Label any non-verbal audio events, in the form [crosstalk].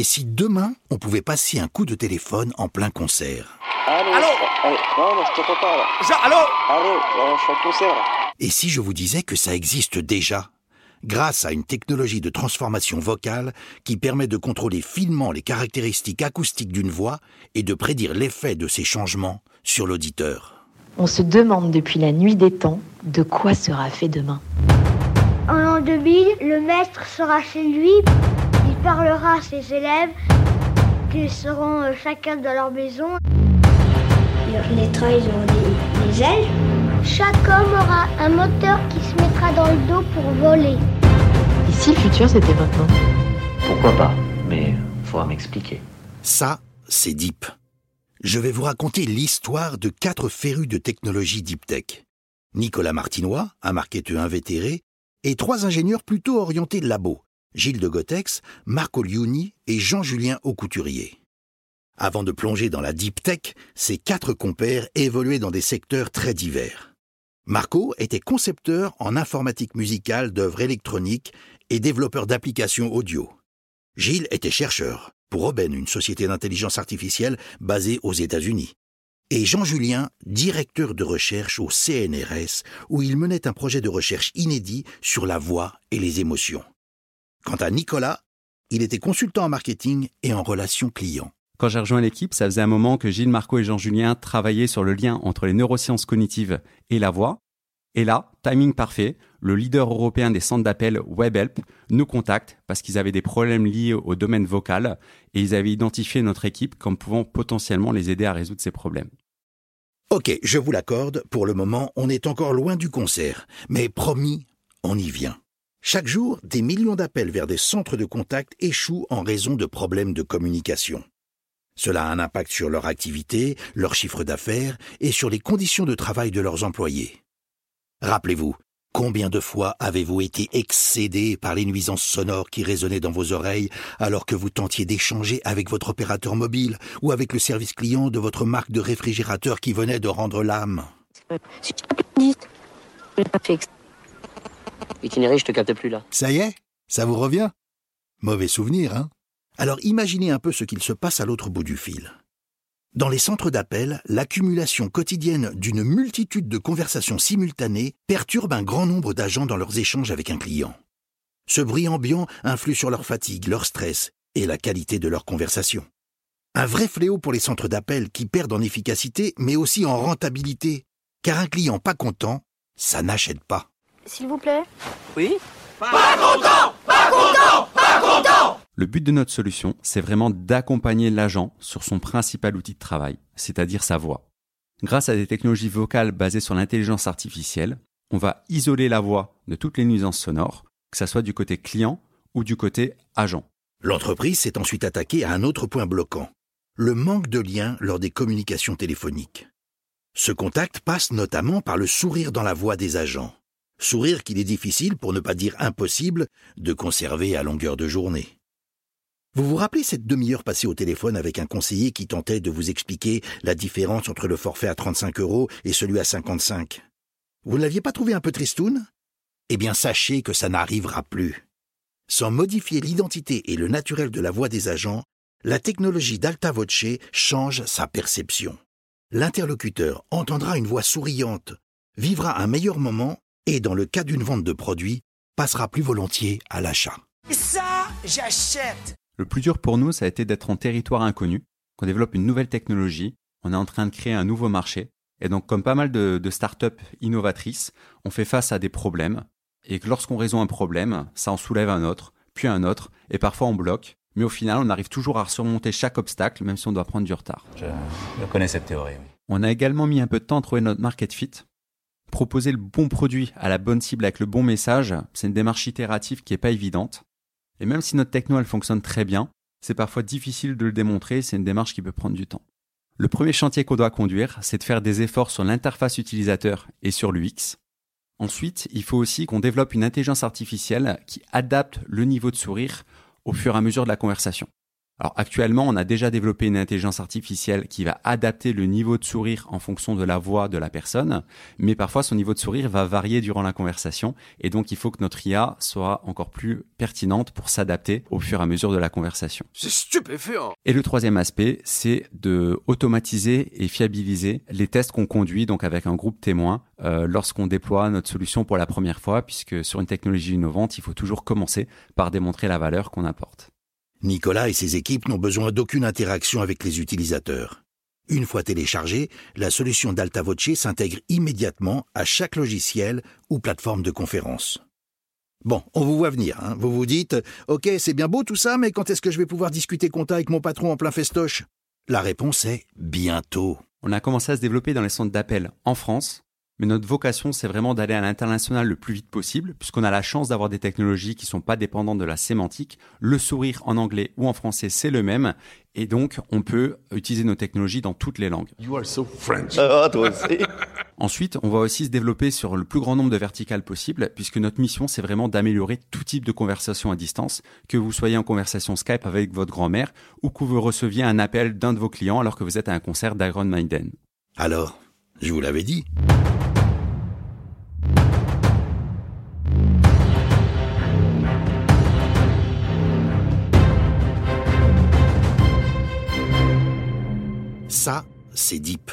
Et si demain, on pouvait passer un coup de téléphone en plein concert Allô Allô Allô Non, non, je t'entends pas là. Allô Allô Je suis en concert là. Et si je vous disais que ça existe déjà Grâce à une technologie de transformation vocale qui permet de contrôler finement les caractéristiques acoustiques d'une voix et de prédire l'effet de ces changements sur l'auditeur. On se demande depuis la nuit des temps de quoi sera fait demain. En l'an 2000, le maître sera chez lui, parlera à ses élèves, qu'ils seront euh, chacun dans leur maison. Les trains, ils auront des, des ailes. Chaque homme aura un moteur qui se mettra dans le dos pour voler. Et si le futur c'était maintenant Pourquoi pas Mais faudra m'expliquer. Ça, c'est Deep. Je vais vous raconter l'histoire de quatre férus de technologie Deep Tech. Nicolas Martinois, un marketeur invétéré, et trois ingénieurs plutôt orientés labo, Gilles de Gotex, Marco Liuni et Jean-Julien Aucouturier. Avant de plonger dans la Deep Tech, ces quatre compères évoluaient dans des secteurs très divers. Marco était concepteur en informatique musicale d'œuvres électroniques et développeur d'applications audio. Gilles était chercheur pour Oben, une société d'intelligence artificielle basée aux États-Unis. Et Jean-Julien, directeur de recherche au CNRS, où il menait un projet de recherche inédit sur la voix et les émotions. Quant à Nicolas, il était consultant en marketing et en relations clients. Quand j'ai rejoint l'équipe, ça faisait un moment que Gilles, Marco et Jean-Julien travaillaient sur le lien entre les neurosciences cognitives et la voix. Et là, timing parfait, le leader européen des centres d'appel WebHelp nous contacte parce qu'ils avaient des problèmes liés au domaine vocal et ils avaient identifié notre équipe comme pouvant potentiellement les aider à résoudre ces problèmes. Ok, je vous l'accorde, pour le moment, on est encore loin du concert, mais promis, on y vient. Chaque jour, des millions d'appels vers des centres de contact échouent en raison de problèmes de communication. Cela a un impact sur leur activité, leur chiffre d'affaires et sur les conditions de travail de leurs employés. Rappelez-vous, combien de fois avez-vous été excédé par les nuisances sonores qui résonnaient dans vos oreilles alors que vous tentiez d'échanger avec votre opérateur mobile ou avec le service client de votre marque de réfrigérateur qui venait de rendre l'âme Si je t'applaudis, je l'ai pas fait exprès. Itinéraire, je te captais plus là. Ça y est Ça vous revient Mauvais souvenir, hein Alors imaginez un peu ce qu'il se passe à l'autre bout du fil. Dans les centres d'appel, l'accumulation quotidienne d'une multitude de conversations simultanées perturbe un grand nombre d'agents dans leurs échanges avec un client. Ce bruit ambiant influe sur leur fatigue, leur stress et la qualité de leur conversation. Un vrai fléau pour les centres d'appel qui perdent en efficacité mais aussi en rentabilité, car un client pas content, ça n'achète pas. S'il vous plaît Oui Le but de notre solution, c'est vraiment d'accompagner l'agent sur son principal outil de travail, c'est-à-dire sa voix. Grâce à des technologies vocales basées sur l'intelligence artificielle, on va isoler la voix de toutes les nuisances sonores, que ce soit du côté client ou du côté agent. L'entreprise s'est ensuite attaquée à un autre point bloquant, le manque de lien lors des communications téléphoniques. Ce contact passe notamment par le sourire dans la voix des agents. Sourire qu'il est difficile, pour ne pas dire impossible, de conserver à longueur de journée. Vous vous rappelez cette demi-heure passée au téléphone avec un conseiller qui tentait de vous expliquer la différence entre le forfait à 35 euros et celui à 55 Vous ne l'aviez pas trouvé un peu tristoun? Eh bien, sachez que ça n'arrivera plus. Sans modifier l'identité et le naturel de la voix des agents, la technologie d'Alta Voce change sa perception. L'interlocuteur entendra une voix souriante, vivra un meilleur moment et, dans le cas d'une vente de produits, passera plus volontiers à l'achat. Ça, j'achète Le plus dur pour nous, ça a été d'être en territoire inconnu, qu'on développe une nouvelle technologie, on est en train de créer un nouveau marché, et donc comme pas mal de, de startups innovatrices, on fait face à des problèmes, et que lorsqu'on résout un problème, ça en soulève un autre, puis un autre, et parfois on bloque, mais au final, on arrive toujours à surmonter chaque obstacle, même si on doit prendre du retard. Je, je connais cette théorie. oui. On a également mis un peu de temps à trouver notre market fit. Proposer le bon produit à la bonne cible avec le bon message, c'est une démarche itérative qui n'est pas évidente. Et même si notre techno elle fonctionne très bien, c'est parfois difficile de le démontrer, c'est une démarche qui peut prendre du temps. Le premier chantier qu'on doit conduire, c'est de faire des efforts sur l'interface utilisateur et sur l'UX. Ensuite, il faut aussi qu'on développe une intelligence artificielle qui adapte le niveau de sourire au fur et à mesure de la conversation. Alors actuellement, on a déjà développé une intelligence artificielle qui va adapter le niveau de sourire en fonction de la voix de la personne, mais parfois son niveau de sourire va varier durant la conversation et donc il faut que notre IA soit encore plus pertinente pour s'adapter au fur et à mesure de la conversation. C'est stupéfiant Et le troisième aspect, c'est de automatiser et fiabiliser les tests qu'on conduit donc avec un groupe témoin euh, lorsqu'on déploie notre solution pour la première fois, puisque sur une technologie innovante, il faut toujours commencer par démontrer la valeur qu'on apporte. Nicolas et ses équipes n'ont besoin d'aucune interaction avec les utilisateurs. Une fois téléchargée, la solution d'Alta Voce s'intègre immédiatement à chaque logiciel ou plateforme de conférence. Bon, on vous voit venir. Hein. Vous vous dites, OK, c'est bien beau tout ça, mais quand est-ce que je vais pouvoir discuter compta avec mon patron en plein festoche? La réponse est bientôt. On a commencé à se développer dans les centres d'appel en France, mais notre vocation, c'est vraiment d'aller à l'international le plus vite possible, puisqu'on a la chance d'avoir des technologies qui sont pas dépendantes de la sémantique. Le sourire en anglais ou en français, c'est le même. Et donc, on peut utiliser nos technologies dans toutes les langues. You are so French. Ah, toi aussi. [laughs] Ensuite, on va aussi se développer sur le plus grand nombre de verticales possibles, puisque notre mission, c'est vraiment d'améliorer tout type de conversation à distance, que vous soyez en conversation Skype avec votre grand-mère, ou que vous receviez un appel d'un de vos clients alors que vous êtes à un concert d'Iron Maiden. Alors, je vous l'avais dit. C'est Deep.